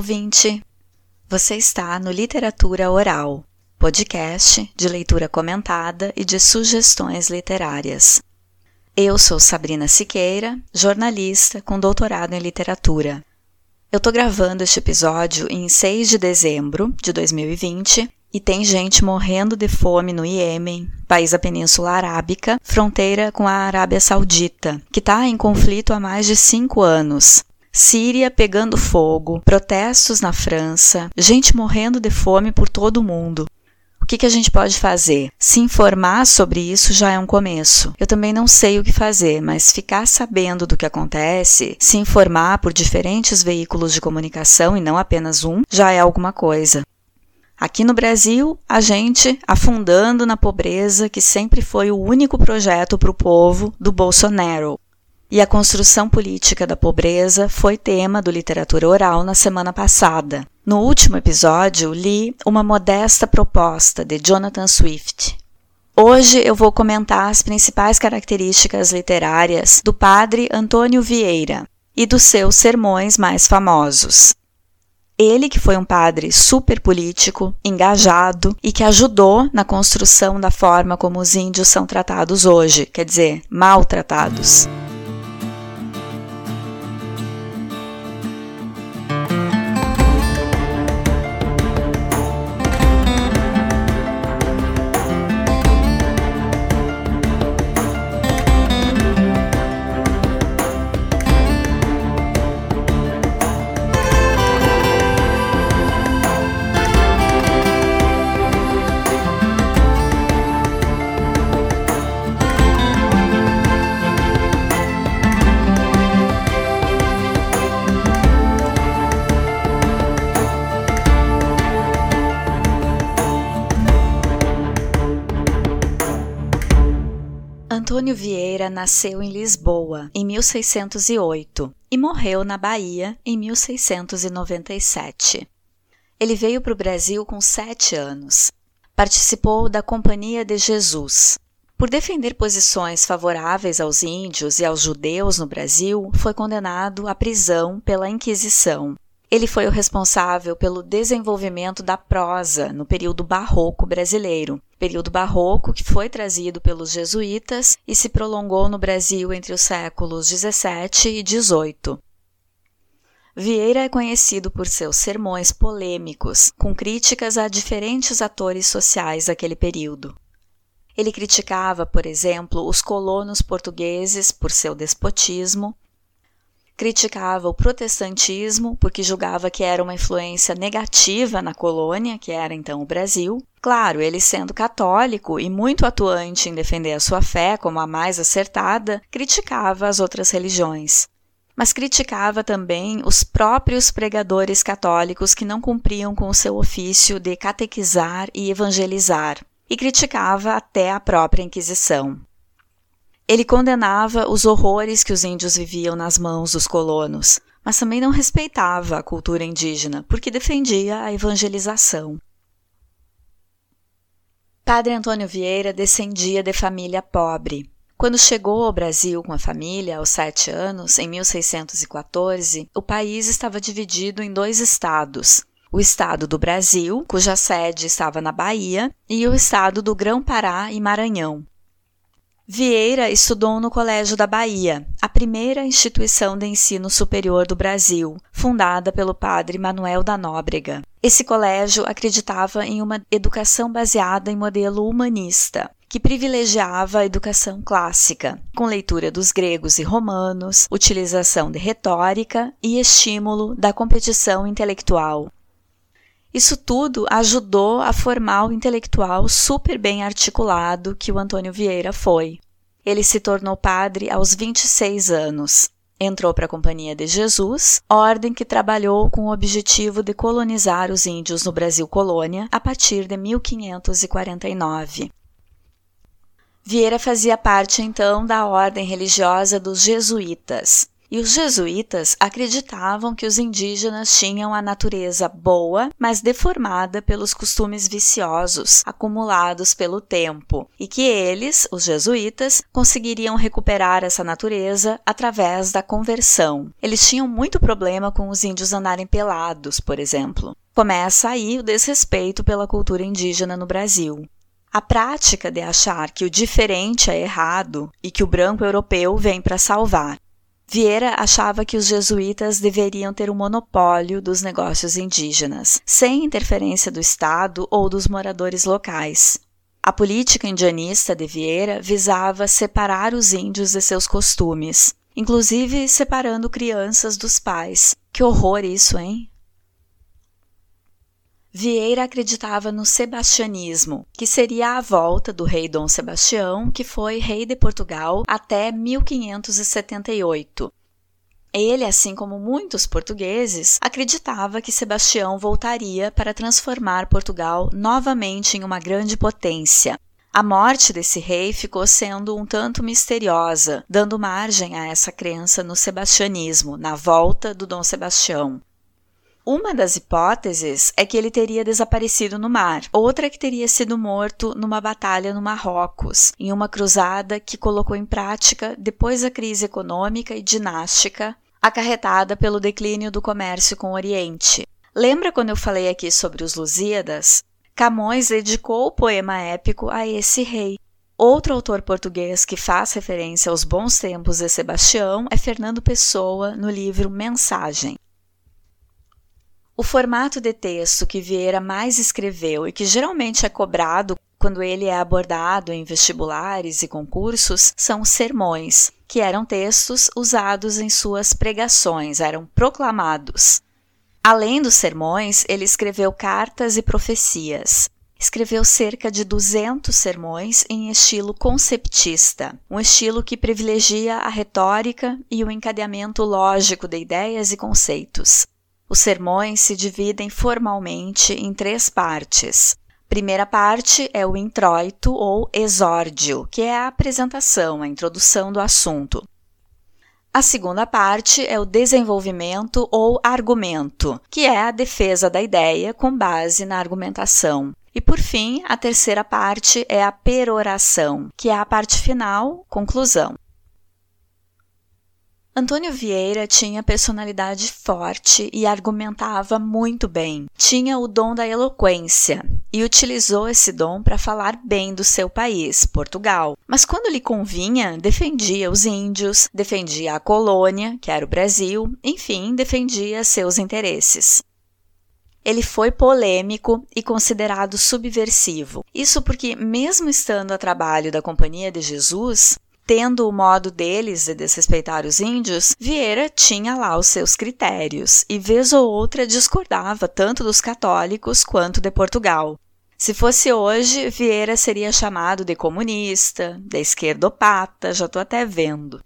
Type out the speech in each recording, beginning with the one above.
ouvinte! Você está no Literatura Oral, podcast de leitura comentada e de sugestões literárias. Eu sou Sabrina Siqueira, jornalista com doutorado em literatura. Eu estou gravando este episódio em 6 de dezembro de 2020 e tem gente morrendo de fome no Iêmen, país da Península Arábica, fronteira com a Arábia Saudita, que está em conflito há mais de cinco anos. Síria pegando fogo, protestos na França, gente morrendo de fome por todo o mundo. O que, que a gente pode fazer? Se informar sobre isso já é um começo. Eu também não sei o que fazer, mas ficar sabendo do que acontece, se informar por diferentes veículos de comunicação e não apenas um, já é alguma coisa. Aqui no Brasil, a gente afundando na pobreza, que sempre foi o único projeto para o povo do Bolsonaro. E a construção política da pobreza foi tema do Literatura Oral na semana passada. No último episódio, li uma modesta proposta de Jonathan Swift. Hoje eu vou comentar as principais características literárias do padre Antônio Vieira e dos seus sermões mais famosos. Ele que foi um padre super político, engajado e que ajudou na construção da forma como os índios são tratados hoje, quer dizer, maltratados. Nasceu em Lisboa em 1608 e morreu na Bahia em 1697. Ele veio para o Brasil com sete anos. Participou da Companhia de Jesus. Por defender posições favoráveis aos índios e aos judeus no Brasil, foi condenado à prisão pela Inquisição ele foi o responsável pelo desenvolvimento da prosa no período barroco brasileiro, período barroco que foi trazido pelos jesuítas e se prolongou no Brasil entre os séculos 17 e 18. Vieira é conhecido por seus sermões polêmicos, com críticas a diferentes atores sociais daquele período. Ele criticava, por exemplo, os colonos portugueses por seu despotismo criticava o protestantismo porque julgava que era uma influência negativa na colônia, que era então o Brasil. Claro, ele sendo católico e muito atuante em defender a sua fé como a mais acertada, criticava as outras religiões. Mas criticava também os próprios pregadores católicos que não cumpriam com o seu ofício de catequizar e evangelizar, e criticava até a própria Inquisição. Ele condenava os horrores que os índios viviam nas mãos dos colonos, mas também não respeitava a cultura indígena, porque defendia a evangelização. Padre Antônio Vieira descendia de família pobre. Quando chegou ao Brasil com a família, aos sete anos, em 1614, o país estava dividido em dois estados, o estado do Brasil, cuja sede estava na Bahia, e o estado do Grão-Pará e Maranhão. Vieira estudou no Colégio da Bahia, a primeira instituição de ensino superior do Brasil, fundada pelo padre Manuel da Nóbrega. Esse colégio acreditava em uma educação baseada em modelo humanista, que privilegiava a educação clássica, com leitura dos gregos e romanos, utilização de retórica e estímulo da competição intelectual. Isso tudo ajudou a formar o intelectual super bem articulado que o Antônio Vieira foi. Ele se tornou padre aos 26 anos. Entrou para a Companhia de Jesus, ordem que trabalhou com o objetivo de colonizar os índios no Brasil colônia a partir de 1549. Vieira fazia parte então da ordem religiosa dos jesuítas. E os jesuítas acreditavam que os indígenas tinham a natureza boa, mas deformada pelos costumes viciosos acumulados pelo tempo, e que eles, os jesuítas, conseguiriam recuperar essa natureza através da conversão. Eles tinham muito problema com os índios andarem pelados, por exemplo. Começa aí o desrespeito pela cultura indígena no Brasil. A prática de achar que o diferente é errado e que o branco europeu vem para salvar. Vieira achava que os jesuítas deveriam ter o um monopólio dos negócios indígenas, sem interferência do Estado ou dos moradores locais. A política indianista de Vieira visava separar os índios de seus costumes, inclusive separando crianças dos pais. Que horror isso, hein? Vieira acreditava no sebastianismo, que seria a volta do rei Dom Sebastião, que foi rei de Portugal até 1578. Ele, assim como muitos portugueses, acreditava que Sebastião voltaria para transformar Portugal novamente em uma grande potência. A morte desse rei ficou sendo um tanto misteriosa, dando margem a essa crença no sebastianismo, na volta do Dom Sebastião. Uma das hipóteses é que ele teria desaparecido no mar, outra é que teria sido morto numa batalha no Marrocos, em uma cruzada que colocou em prática depois da crise econômica e dinástica acarretada pelo declínio do comércio com o Oriente. Lembra quando eu falei aqui sobre os Lusíadas? Camões dedicou o poema épico a esse rei. Outro autor português que faz referência aos bons tempos de Sebastião é Fernando Pessoa, no livro Mensagem. O formato de texto que Vieira mais escreveu e que geralmente é cobrado quando ele é abordado em vestibulares e concursos são sermões, que eram textos usados em suas pregações, eram proclamados. Além dos sermões, ele escreveu cartas e profecias. Escreveu cerca de 200 sermões em estilo conceptista, um estilo que privilegia a retórica e o encadeamento lógico de ideias e conceitos. Os sermões se dividem formalmente em três partes. Primeira parte é o introito ou exórdio, que é a apresentação, a introdução do assunto. A segunda parte é o desenvolvimento ou argumento, que é a defesa da ideia com base na argumentação. E por fim, a terceira parte é a peroração, que é a parte final, conclusão. Antônio Vieira tinha personalidade forte e argumentava muito bem. Tinha o dom da eloquência e utilizou esse dom para falar bem do seu país, Portugal. Mas quando lhe convinha, defendia os índios, defendia a colônia, que era o Brasil, enfim, defendia seus interesses. Ele foi polêmico e considerado subversivo. Isso porque, mesmo estando a trabalho da Companhia de Jesus, tendo o modo deles de desrespeitar os índios, Vieira tinha lá os seus critérios e, vez ou outra, discordava tanto dos católicos quanto de Portugal. Se fosse hoje, Vieira seria chamado de comunista, de esquerdopata, já estou até vendo.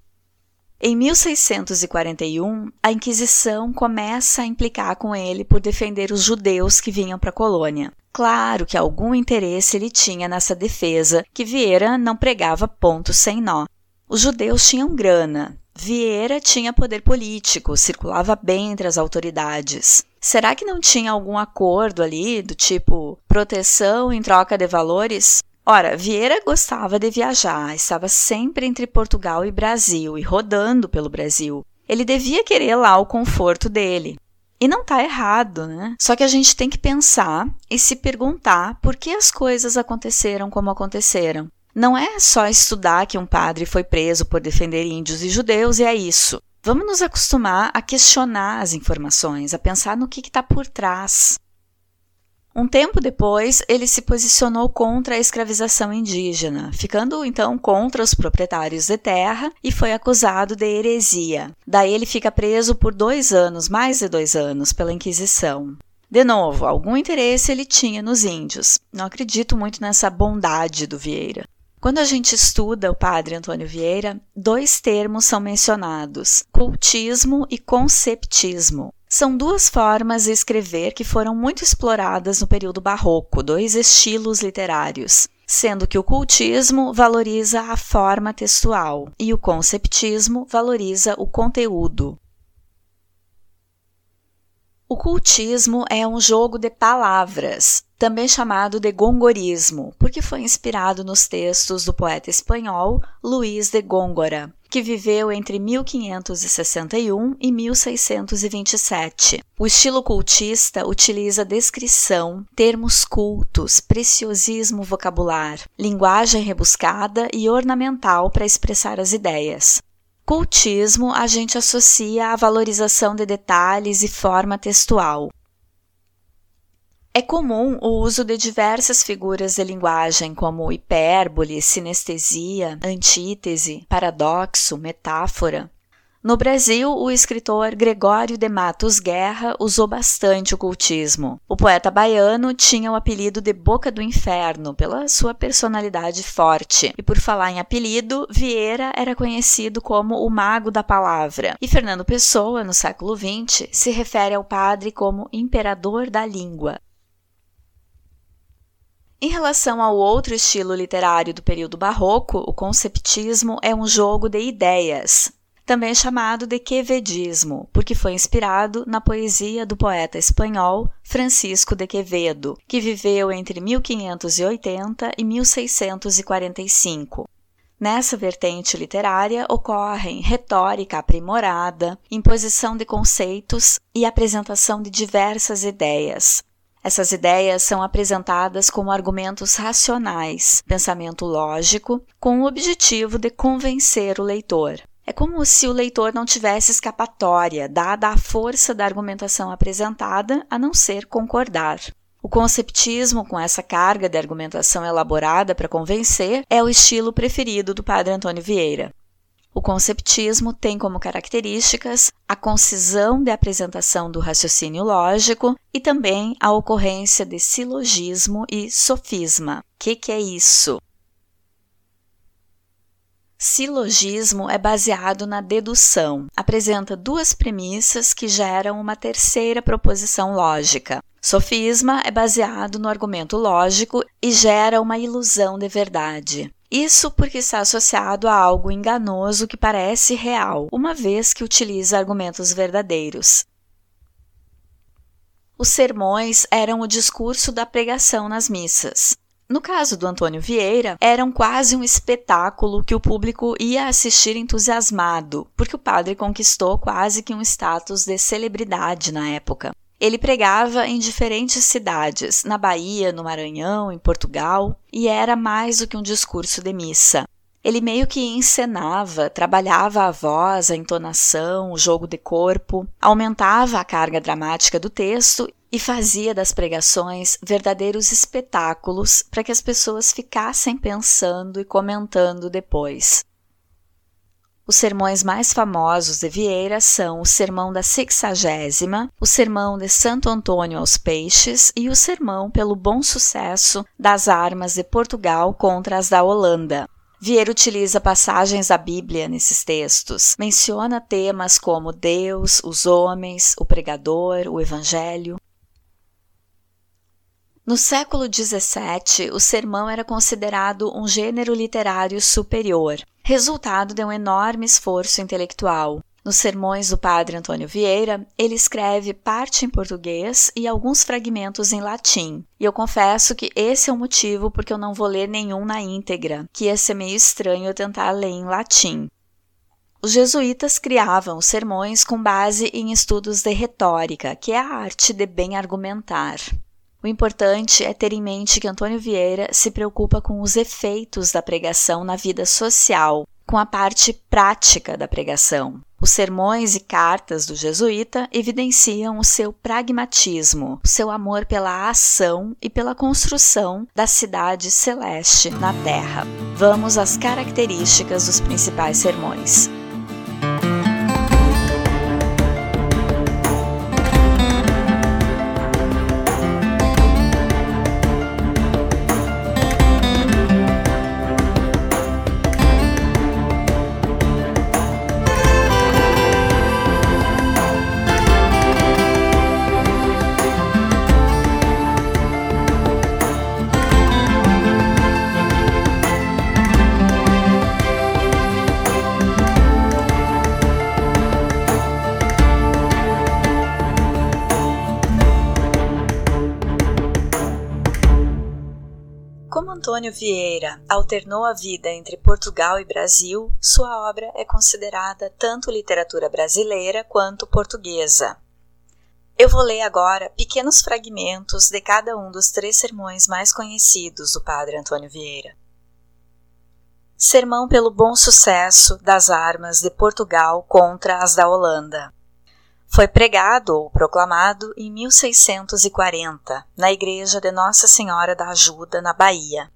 Em 1641, a Inquisição começa a implicar com ele por defender os judeus que vinham para a colônia. Claro que algum interesse ele tinha nessa defesa, que Vieira não pregava ponto sem nó. Os judeus tinham grana. Vieira tinha poder político, circulava bem entre as autoridades. Será que não tinha algum acordo ali, do tipo proteção em troca de valores? Ora, Vieira gostava de viajar, estava sempre entre Portugal e Brasil e rodando pelo Brasil. Ele devia querer lá o conforto dele. E não está errado, né? Só que a gente tem que pensar e se perguntar por que as coisas aconteceram como aconteceram. Não é só estudar que um padre foi preso por defender índios e judeus e é isso. Vamos nos acostumar a questionar as informações, a pensar no que está por trás. Um tempo depois, ele se posicionou contra a escravização indígena, ficando então contra os proprietários de terra e foi acusado de heresia. Daí ele fica preso por dois anos, mais de dois anos, pela Inquisição. De novo, algum interesse ele tinha nos índios. Não acredito muito nessa bondade do Vieira. Quando a gente estuda o padre Antônio Vieira, dois termos são mencionados: cultismo e conceptismo. São duas formas de escrever que foram muito exploradas no período barroco, dois estilos literários. sendo que o cultismo valoriza a forma textual e o conceptismo valoriza o conteúdo. O cultismo é um jogo de palavras, também chamado de gongorismo, porque foi inspirado nos textos do poeta espanhol Luís de Góngora, que viveu entre 1561 e 1627. O estilo cultista utiliza descrição, termos cultos, preciosismo vocabular, linguagem rebuscada e ornamental para expressar as ideias. Cultismo a gente associa à valorização de detalhes e forma textual. É comum o uso de diversas figuras de linguagem, como hipérbole, sinestesia, antítese, paradoxo, metáfora. No Brasil, o escritor Gregório de Matos Guerra usou bastante o cultismo. O poeta baiano tinha o apelido de Boca do Inferno pela sua personalidade forte. E por falar em apelido, Vieira era conhecido como o Mago da Palavra. E Fernando Pessoa, no século XX, se refere ao padre como Imperador da Língua. Em relação ao outro estilo literário do período barroco, o conceptismo é um jogo de ideias também chamado de quevedismo, porque foi inspirado na poesia do poeta espanhol Francisco de Quevedo, que viveu entre 1580 e 1645. Nessa vertente literária ocorrem retórica aprimorada, imposição de conceitos e apresentação de diversas ideias. Essas ideias são apresentadas como argumentos racionais, pensamento lógico, com o objetivo de convencer o leitor. É como se o leitor não tivesse escapatória, dada a força da argumentação apresentada, a não ser concordar. O conceptismo, com essa carga de argumentação elaborada para convencer, é o estilo preferido do padre Antônio Vieira. O conceptismo tem como características a concisão de apresentação do raciocínio lógico e também a ocorrência de silogismo e sofisma. O que, que é isso? Silogismo é baseado na dedução. Apresenta duas premissas que geram uma terceira proposição lógica. Sofisma é baseado no argumento lógico e gera uma ilusão de verdade. Isso porque está associado a algo enganoso que parece real, uma vez que utiliza argumentos verdadeiros. Os sermões eram o discurso da pregação nas missas. No caso do Antônio Vieira, eram quase um espetáculo que o público ia assistir entusiasmado, porque o padre conquistou quase que um status de celebridade na época. Ele pregava em diferentes cidades, na Bahia, no Maranhão, em Portugal, e era mais do que um discurso de missa. Ele meio que encenava, trabalhava a voz, a entonação, o jogo de corpo, aumentava a carga dramática do texto e fazia das pregações verdadeiros espetáculos para que as pessoas ficassem pensando e comentando depois. Os sermões mais famosos de Vieira são o Sermão da Sexagésima, o Sermão de Santo Antônio aos Peixes e o Sermão pelo Bom Sucesso das Armas de Portugal contra as da Holanda. Vieira utiliza passagens da Bíblia nesses textos, menciona temas como Deus, os homens, o pregador, o Evangelho, no século XVII, o sermão era considerado um gênero literário superior, resultado de um enorme esforço intelectual. Nos sermões do padre Antônio Vieira, ele escreve parte em português e alguns fragmentos em latim. E eu confesso que esse é o motivo porque eu não vou ler nenhum na íntegra, que ia ser meio estranho eu tentar ler em latim. Os jesuítas criavam sermões com base em estudos de retórica, que é a arte de bem argumentar. O importante é ter em mente que Antônio Vieira se preocupa com os efeitos da pregação na vida social, com a parte prática da pregação. Os sermões e cartas do jesuíta evidenciam o seu pragmatismo, o seu amor pela ação e pela construção da cidade celeste na terra. Vamos às características dos principais sermões. Antônio Vieira alternou a vida entre Portugal e Brasil, sua obra é considerada tanto literatura brasileira quanto portuguesa. Eu vou ler agora pequenos fragmentos de cada um dos três sermões mais conhecidos do Padre Antônio Vieira. Sermão pelo bom sucesso das armas de Portugal contra as da Holanda. Foi pregado ou proclamado em 1640, na igreja de Nossa Senhora da Ajuda, na Bahia.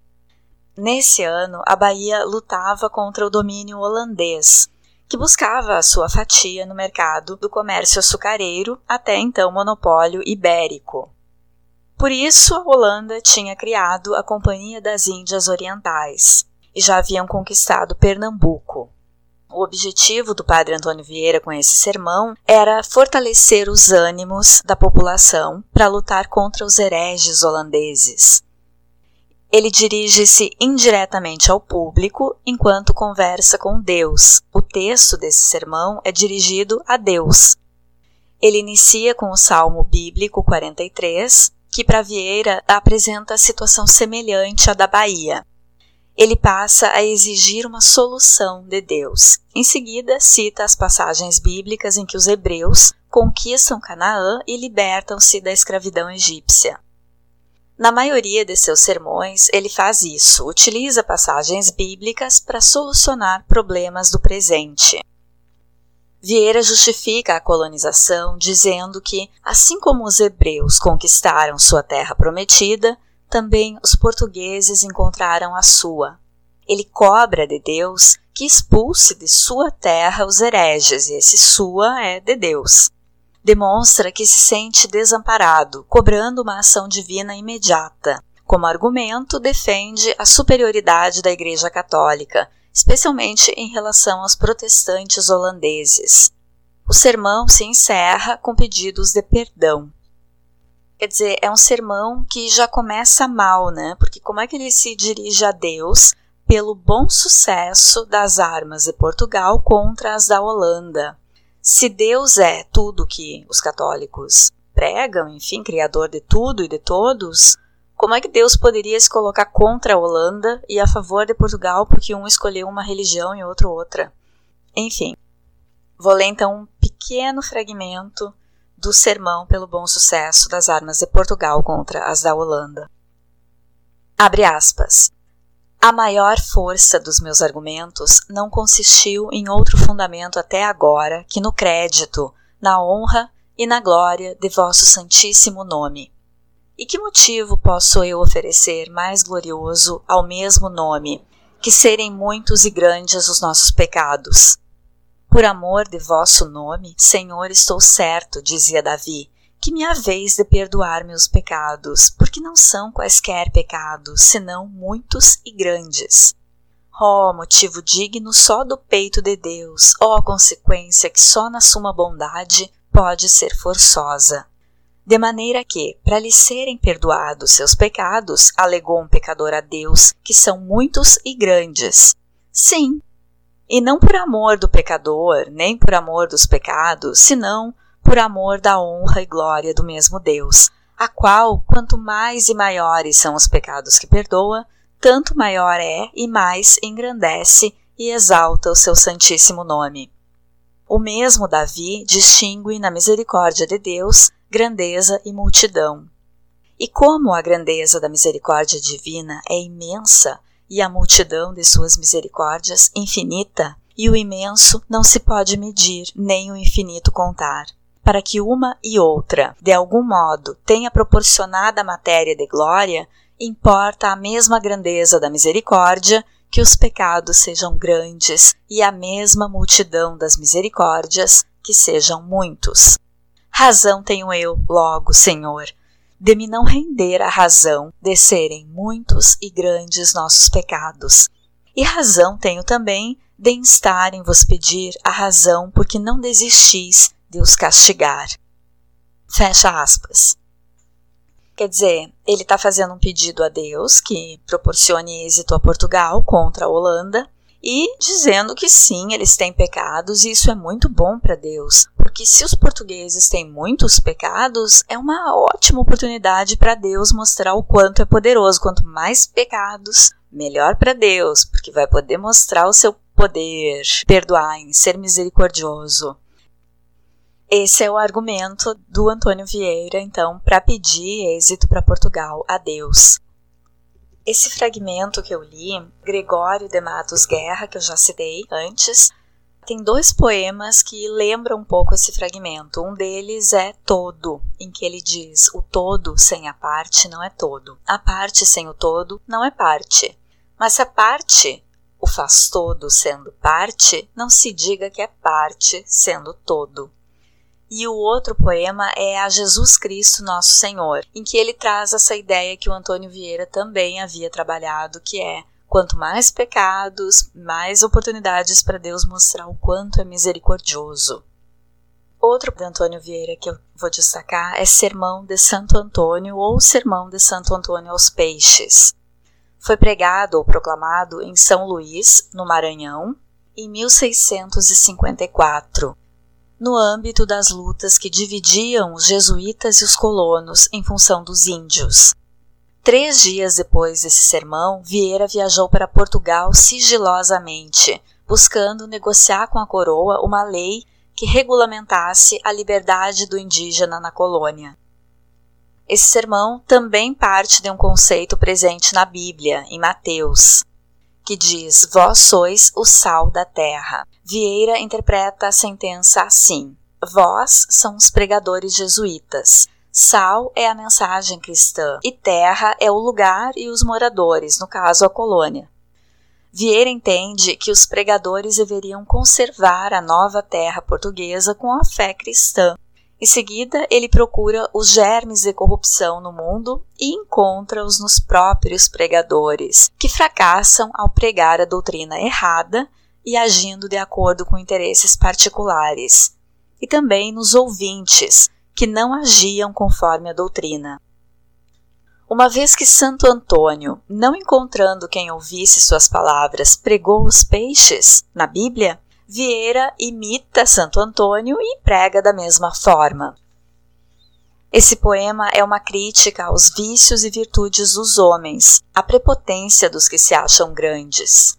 Nesse ano, a Bahia lutava contra o domínio holandês, que buscava a sua fatia no mercado do comércio açucareiro, até então monopólio ibérico. Por isso, a Holanda tinha criado a Companhia das Índias Orientais e já haviam conquistado Pernambuco. O objetivo do padre Antônio Vieira com esse sermão era fortalecer os ânimos da população para lutar contra os hereges holandeses. Ele dirige-se indiretamente ao público enquanto conversa com Deus. O texto desse sermão é dirigido a Deus. Ele inicia com o Salmo Bíblico 43, que para Vieira apresenta a situação semelhante à da Bahia ele passa a exigir uma solução de Deus. Em seguida, cita as passagens bíblicas em que os hebreus conquistam Canaã e libertam-se da escravidão egípcia. Na maioria de seus sermões, ele faz isso, utiliza passagens bíblicas para solucionar problemas do presente. Vieira justifica a colonização dizendo que, assim como os hebreus conquistaram sua terra prometida, também os portugueses encontraram a sua. Ele cobra de Deus que expulse de sua terra os hereges, e esse sua é de Deus. Demonstra que se sente desamparado, cobrando uma ação divina imediata. Como argumento, defende a superioridade da Igreja Católica, especialmente em relação aos protestantes holandeses. O sermão se encerra com pedidos de perdão. Quer dizer, é um sermão que já começa mal, né? Porque como é que ele se dirige a Deus pelo bom sucesso das armas de Portugal contra as da Holanda? Se Deus é tudo que os católicos pregam, enfim, criador de tudo e de todos, como é que Deus poderia se colocar contra a Holanda e a favor de Portugal porque um escolheu uma religião e outro outra? Enfim, vou ler então um pequeno fragmento do sermão pelo bom sucesso das armas de Portugal contra as da Holanda. Abre aspas. A maior força dos meus argumentos não consistiu em outro fundamento até agora que no crédito, na honra e na glória de vosso santíssimo nome. E que motivo posso eu oferecer mais glorioso ao mesmo nome, que serem muitos e grandes os nossos pecados, por amor de vosso nome, Senhor, estou certo, dizia Davi, que me haveis de perdoar meus pecados, porque não são quaisquer pecados, senão muitos e grandes. Ó oh, motivo digno só do peito de Deus, ó oh, consequência que só na suma bondade pode ser forçosa. De maneira que, para lhe serem perdoados seus pecados, alegou um pecador a Deus, que são muitos e grandes. Sim, e não por amor do pecador, nem por amor dos pecados, senão por amor da honra e glória do mesmo Deus, a qual, quanto mais e maiores são os pecados que perdoa, tanto maior é e mais engrandece e exalta o seu santíssimo nome. O mesmo Davi distingue na misericórdia de Deus grandeza e multidão. E como a grandeza da misericórdia divina é imensa, e a multidão de suas misericórdias infinita, e o imenso não se pode medir, nem o infinito contar. Para que uma e outra, de algum modo, tenha proporcionada matéria de glória, importa a mesma grandeza da misericórdia que os pecados sejam grandes e a mesma multidão das misericórdias que sejam muitos. Razão tenho eu, logo, Senhor, de me não render à razão de serem muitos e grandes nossos pecados. E razão tenho também de instar em vos pedir a razão porque não desistis de os castigar. Fecha aspas. Quer dizer, ele está fazendo um pedido a Deus que proporcione êxito a Portugal contra a Holanda e dizendo que sim, eles têm pecados e isso é muito bom para Deus, que se os portugueses têm muitos pecados, é uma ótima oportunidade para Deus mostrar o quanto é poderoso. Quanto mais pecados, melhor para Deus, porque vai poder mostrar o seu poder, perdoar, em ser misericordioso. Esse é o argumento do Antônio Vieira, então, para pedir êxito para Portugal a Deus. Esse fragmento que eu li, Gregório de Matos Guerra, que eu já citei antes, tem dois poemas que lembram um pouco esse fragmento. Um deles é Todo, em que ele diz: O todo sem a parte não é todo. A parte sem o todo não é parte. Mas se a parte o faz todo sendo parte, não se diga que é parte sendo todo. E o outro poema é a Jesus Cristo Nosso Senhor, em que ele traz essa ideia que o Antônio Vieira também havia trabalhado, que é quanto mais pecados, mais oportunidades para Deus mostrar o quanto é misericordioso. Outro de Antônio Vieira que eu vou destacar é Sermão de Santo Antônio ou Sermão de Santo Antônio aos Peixes. Foi pregado ou proclamado em São Luís, no Maranhão, em 1654 no âmbito das lutas que dividiam os jesuítas e os colonos em função dos índios. Três dias depois desse sermão, Vieira viajou para Portugal sigilosamente, buscando negociar com a coroa uma lei que regulamentasse a liberdade do indígena na colônia. Esse sermão também parte de um conceito presente na Bíblia, em Mateus, que diz: Vós sois o sal da terra. Vieira interpreta a sentença assim: Vós são os pregadores jesuítas. Sal é a mensagem cristã e terra é o lugar e os moradores, no caso a colônia. Vieira entende que os pregadores deveriam conservar a nova terra portuguesa com a fé cristã em seguida, ele procura os germes de corrupção no mundo e encontra-os nos próprios pregadores, que fracassam ao pregar a doutrina errada e agindo de acordo com interesses particulares, e também nos ouvintes, que não agiam conforme a doutrina. Uma vez que Santo Antônio, não encontrando quem ouvisse suas palavras, pregou os peixes na Bíblia, Vieira imita Santo Antônio e prega da mesma forma. Esse poema é uma crítica aos vícios e virtudes dos homens, à prepotência dos que se acham grandes.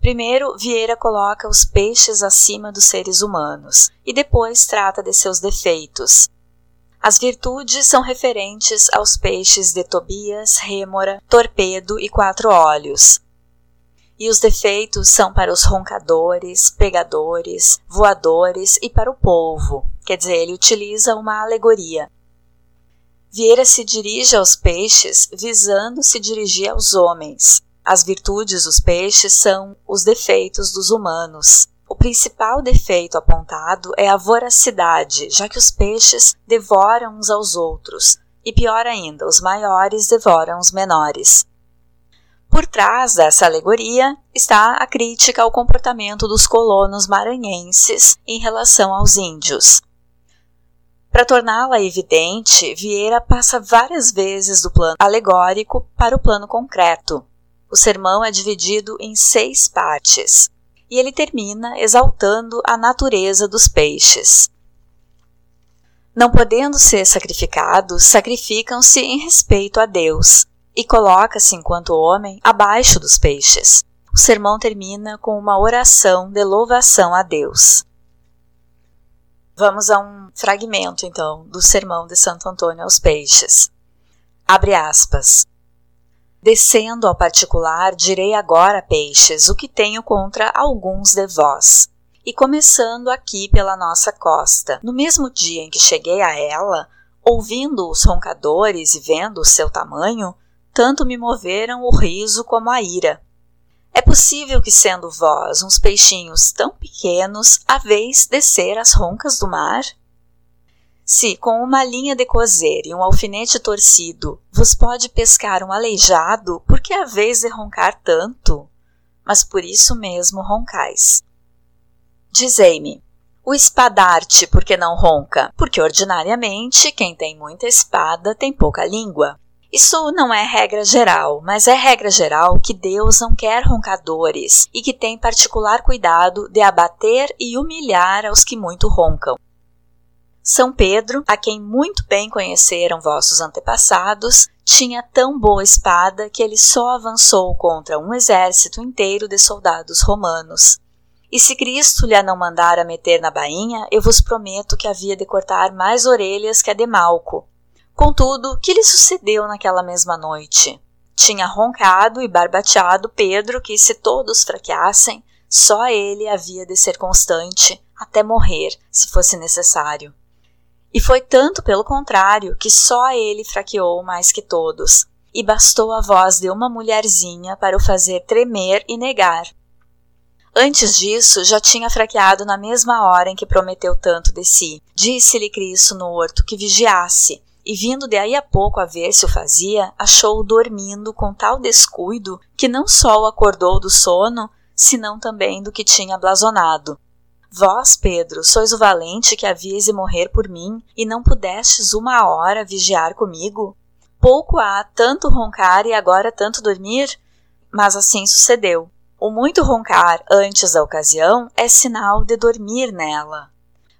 Primeiro, Vieira coloca os peixes acima dos seres humanos e depois trata de seus defeitos. As virtudes são referentes aos peixes de Tobias, Rêmora, Torpedo e Quatro Olhos, e os defeitos são para os roncadores, pegadores, voadores e para o polvo. Quer dizer, ele utiliza uma alegoria. Vieira se dirige aos peixes visando se dirigir aos homens. As virtudes dos peixes são os defeitos dos humanos. O principal defeito apontado é a voracidade, já que os peixes devoram uns aos outros, e pior ainda, os maiores devoram os menores. Por trás dessa alegoria está a crítica ao comportamento dos colonos maranhenses em relação aos índios. Para torná-la evidente, Vieira passa várias vezes do plano alegórico para o plano concreto. O sermão é dividido em seis partes e ele termina exaltando a natureza dos peixes. Não podendo ser sacrificados, sacrificam-se em respeito a Deus, e coloca-se, enquanto homem, abaixo dos peixes. O sermão termina com uma oração de louvação a Deus. Vamos a um fragmento, então, do sermão de Santo Antônio aos peixes. Abre aspas. Descendo ao particular, direi agora, peixes, o que tenho contra alguns de vós. E começando aqui pela nossa costa. No mesmo dia em que cheguei a ela, ouvindo os roncadores e vendo o seu tamanho, tanto me moveram o riso como a ira. É possível que, sendo vós uns peixinhos tão pequenos, haveis descer as roncas do mar? Se, com uma linha de cozer e um alfinete torcido, vos pode pescar um aleijado, por que haveis de roncar tanto? Mas por isso mesmo roncais. Dizei-me, o espadarte por que não ronca? Porque ordinariamente quem tem muita espada tem pouca língua. Isso não é regra geral, mas é regra geral que Deus não quer roncadores e que tem particular cuidado de abater e humilhar aos que muito roncam. São Pedro, a quem muito bem conheceram vossos antepassados, tinha tão boa espada que ele só avançou contra um exército inteiro de soldados romanos. E se Cristo lhe não mandara meter na bainha, eu vos prometo que havia de cortar mais orelhas que a de Malco, Contudo, que lhe sucedeu naquela mesma noite? Tinha roncado e barbateado Pedro que, se todos fraqueassem, só ele havia de ser constante até morrer, se fosse necessário. E foi tanto pelo contrário que só ele fraqueou mais que todos, e bastou a voz de uma mulherzinha para o fazer tremer e negar. Antes disso, já tinha fraqueado na mesma hora em que prometeu tanto de si. Disse-lhe Cristo no horto que vigiasse, e vindo de aí a pouco a ver se o fazia, achou-o dormindo com tal descuido que não só o acordou do sono, senão também do que tinha blasonado. Vós, Pedro, sois o valente que havias de morrer por mim, e não pudestes uma hora vigiar comigo? Pouco há tanto roncar e agora tanto dormir? Mas assim sucedeu. O muito roncar antes da ocasião é sinal de dormir nela.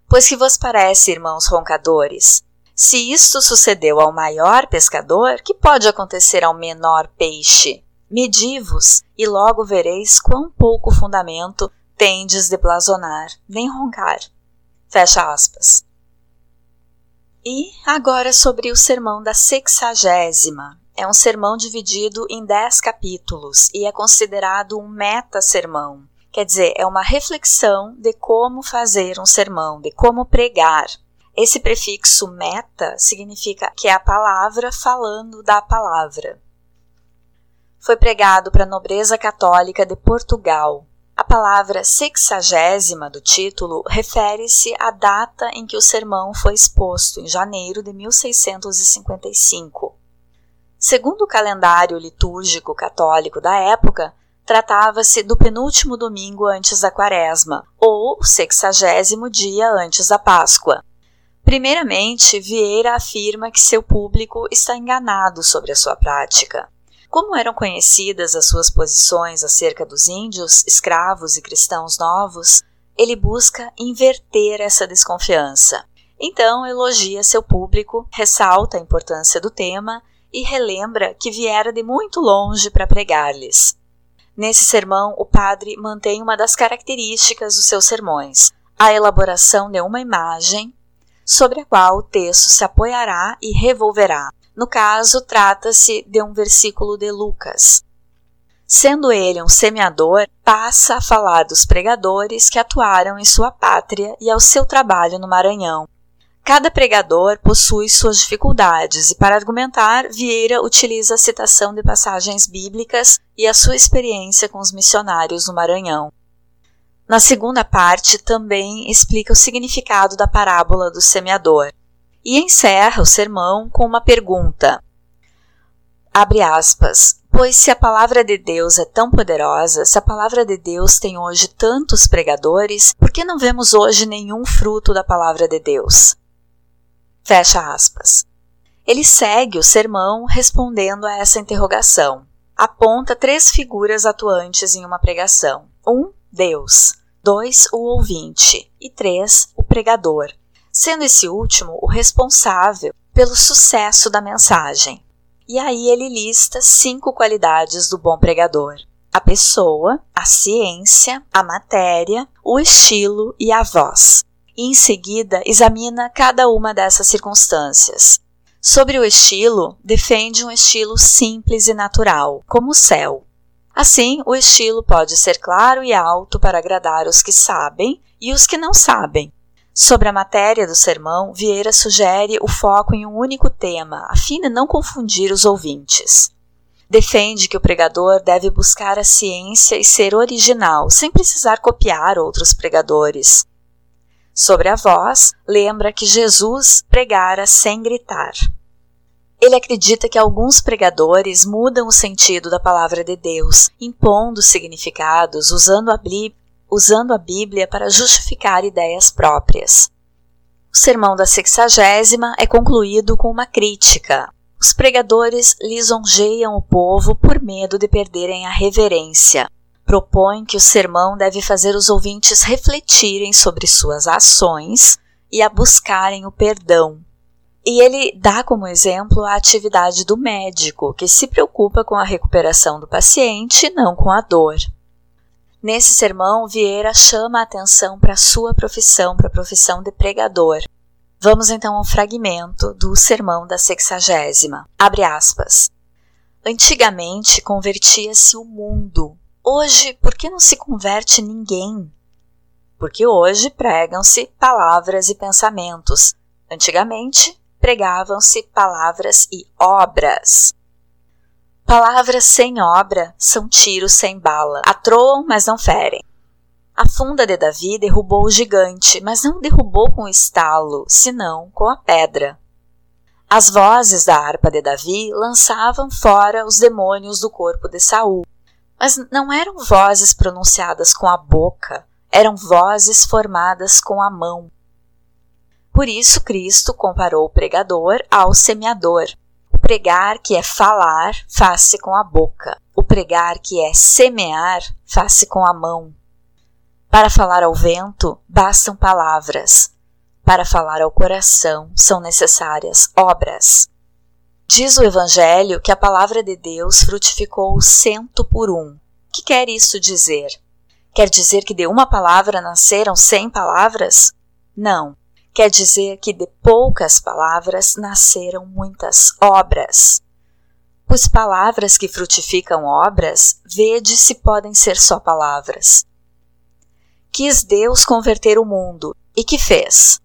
Pois que vos parece, irmãos roncadores? Se isto sucedeu ao maior pescador, que pode acontecer ao menor peixe? Medi-vos, e logo vereis quão pouco fundamento tendes de blasonar, nem roncar. Fecha aspas. E agora sobre o sermão da sexagésima. É um sermão dividido em dez capítulos e é considerado um meta-sermão. Quer dizer, é uma reflexão de como fazer um sermão, de como pregar. Esse prefixo meta significa que é a palavra falando da palavra. Foi pregado para a nobreza católica de Portugal. A palavra sexagésima do título refere-se à data em que o sermão foi exposto, em janeiro de 1655. Segundo o calendário litúrgico católico da época, tratava-se do penúltimo domingo antes da quaresma, ou sexagésimo dia antes da Páscoa. Primeiramente, Vieira afirma que seu público está enganado sobre a sua prática. Como eram conhecidas as suas posições acerca dos índios, escravos e cristãos novos, ele busca inverter essa desconfiança. Então, elogia seu público, ressalta a importância do tema e relembra que viera de muito longe para pregar-lhes. Nesse sermão, o padre mantém uma das características dos seus sermões, a elaboração de uma imagem sobre a qual o texto se apoiará e revolverá. No caso, trata-se de um versículo de Lucas. Sendo ele um semeador, passa a falar dos pregadores que atuaram em sua pátria e ao seu trabalho no Maranhão. Cada pregador possui suas dificuldades e, para argumentar, Vieira utiliza a citação de passagens bíblicas e a sua experiência com os missionários no Maranhão. Na segunda parte, também explica o significado da parábola do semeador e encerra o sermão com uma pergunta. Abre aspas. Pois se a palavra de Deus é tão poderosa, se a palavra de Deus tem hoje tantos pregadores, por que não vemos hoje nenhum fruto da palavra de Deus? Fecha aspas. Ele segue o sermão respondendo a essa interrogação. Aponta três figuras atuantes em uma pregação. Um, Deus. 2. O ouvinte. E 3. O pregador, sendo esse último o responsável pelo sucesso da mensagem. E aí ele lista cinco qualidades do bom pregador: a pessoa, a ciência, a matéria, o estilo e a voz. E em seguida examina cada uma dessas circunstâncias. Sobre o estilo, defende um estilo simples e natural, como o céu, Assim, o estilo pode ser claro e alto para agradar os que sabem e os que não sabem. Sobre a matéria do sermão, Vieira sugere o foco em um único tema, a fim de não confundir os ouvintes. Defende que o pregador deve buscar a ciência e ser original, sem precisar copiar outros pregadores. Sobre a voz, lembra que Jesus pregara sem gritar. Ele acredita que alguns pregadores mudam o sentido da palavra de Deus, impondo significados, usando a, usando a Bíblia para justificar ideias próprias. O sermão da sexagésima é concluído com uma crítica. Os pregadores lisonjeiam o povo por medo de perderem a reverência. Propõem que o sermão deve fazer os ouvintes refletirem sobre suas ações e a buscarem o perdão. E ele dá como exemplo a atividade do médico, que se preocupa com a recuperação do paciente não com a dor. Nesse sermão, Vieira chama a atenção para a sua profissão, para a profissão de pregador. Vamos então ao fragmento do sermão da sexagésima. Abre aspas. Antigamente convertia-se o mundo. Hoje, por que não se converte ninguém? Porque hoje pregam-se palavras e pensamentos. Antigamente pregavam-se palavras e obras. Palavras sem obra são tiros sem bala. Atroam, mas não ferem. A funda de Davi derrubou o gigante, mas não derrubou com estalo, senão com a pedra. As vozes da harpa de Davi lançavam fora os demônios do corpo de Saul, mas não eram vozes pronunciadas com a boca, eram vozes formadas com a mão. Por isso Cristo comparou o pregador ao semeador. O pregar, que é falar, faz-se com a boca. O pregar, que é semear, faz-se com a mão. Para falar ao vento, bastam palavras. Para falar ao coração, são necessárias obras. Diz o Evangelho que a palavra de Deus frutificou cento por um. Que quer isso dizer? Quer dizer que de uma palavra nasceram cem palavras? Não. Quer dizer que de poucas palavras nasceram muitas obras. Pois palavras que frutificam obras, vede se podem ser só palavras quis Deus converter o mundo, e que fez?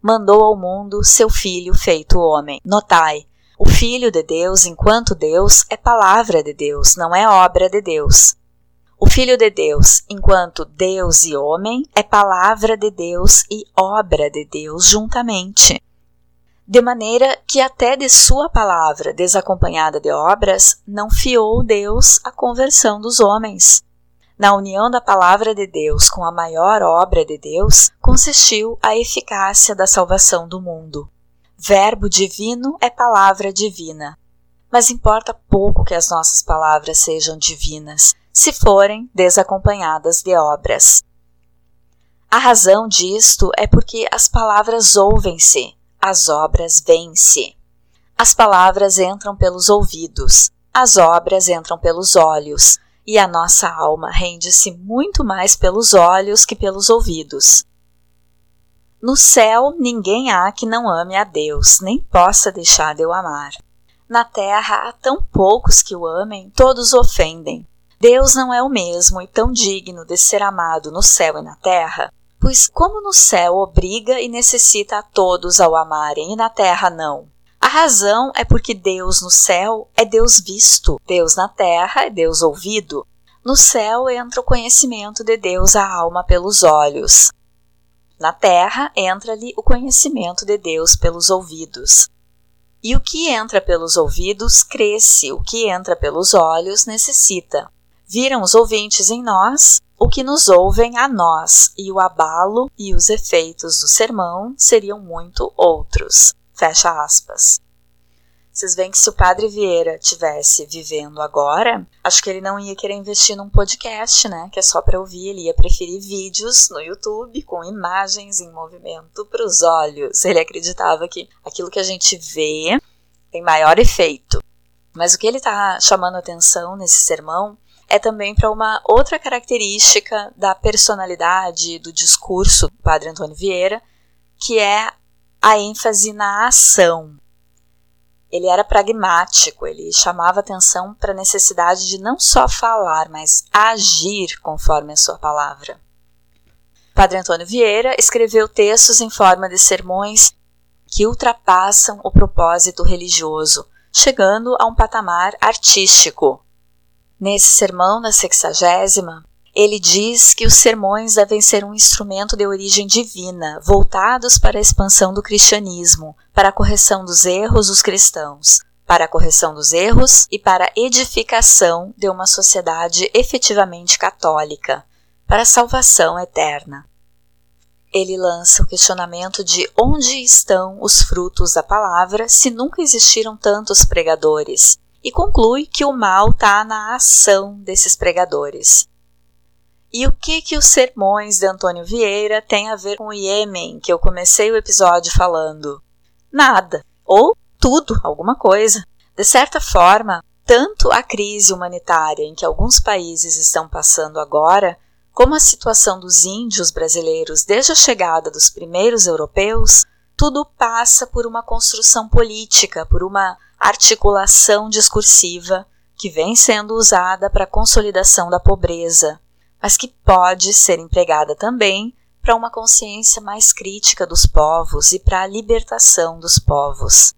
Mandou ao mundo seu Filho feito homem. Notai, o Filho de Deus, enquanto Deus, é palavra de Deus, não é obra de Deus. O Filho de Deus, enquanto Deus e homem, é palavra de Deus e obra de Deus juntamente. De maneira que até de sua palavra, desacompanhada de obras, não fiou Deus a conversão dos homens. Na união da palavra de Deus com a maior obra de Deus consistiu a eficácia da salvação do mundo. Verbo divino é palavra divina. Mas importa pouco que as nossas palavras sejam divinas, se forem desacompanhadas de obras. A razão disto é porque as palavras ouvem-se, as obras vêm-se. As palavras entram pelos ouvidos, as obras entram pelos olhos, e a nossa alma rende-se muito mais pelos olhos que pelos ouvidos. No céu ninguém há que não ame a Deus, nem possa deixar de o amar. Na terra há tão poucos que o amem, todos ofendem. Deus não é o mesmo e tão digno de ser amado no céu e na terra, pois como no céu obriga e necessita a todos ao amarem e na terra não. A razão é porque Deus no céu é Deus visto, Deus na terra é Deus ouvido. No céu entra o conhecimento de Deus à alma pelos olhos. Na terra entra-lhe o conhecimento de Deus pelos ouvidos. E o que entra pelos ouvidos cresce, o que entra pelos olhos necessita. Viram os ouvintes em nós o que nos ouvem a nós, e o abalo e os efeitos do sermão seriam muito outros. Fecha aspas. Vocês veem que se o Padre Vieira tivesse vivendo agora, acho que ele não ia querer investir num podcast, né? Que é só para ouvir, ele ia preferir vídeos no YouTube com imagens em movimento para os olhos. Ele acreditava que aquilo que a gente vê tem maior efeito. Mas o que ele está chamando atenção nesse sermão é também para uma outra característica da personalidade do discurso do Padre Antônio Vieira, que é a ênfase na ação. Ele era pragmático, ele chamava atenção para a necessidade de não só falar, mas agir conforme a sua palavra. Padre Antônio Vieira escreveu textos em forma de sermões que ultrapassam o propósito religioso, chegando a um patamar artístico. Nesse sermão da sexagésima, ele diz que os sermões devem ser um instrumento de origem divina, voltados para a expansão do cristianismo, para a correção dos erros dos cristãos, para a correção dos erros e para a edificação de uma sociedade efetivamente católica, para a salvação eterna. ele lança o questionamento de onde estão os frutos da palavra se nunca existiram tantos pregadores, e conclui que o mal está na ação desses pregadores. E o que que os sermões de Antônio Vieira têm a ver com o Iêmen, que eu comecei o episódio falando? Nada, ou tudo, alguma coisa. De certa forma, tanto a crise humanitária em que alguns países estão passando agora, como a situação dos índios brasileiros desde a chegada dos primeiros europeus, tudo passa por uma construção política, por uma articulação discursiva que vem sendo usada para a consolidação da pobreza, mas que pode ser empregada também para uma consciência mais crítica dos povos e para a libertação dos povos.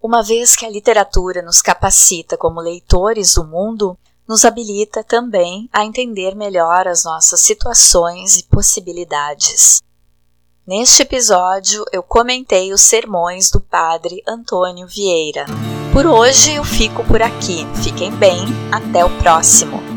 Uma vez que a literatura nos capacita como leitores do mundo, nos habilita também a entender melhor as nossas situações e possibilidades. Neste episódio, eu comentei os sermões do Padre Antônio Vieira. Por hoje eu fico por aqui. Fiquem bem, até o próximo!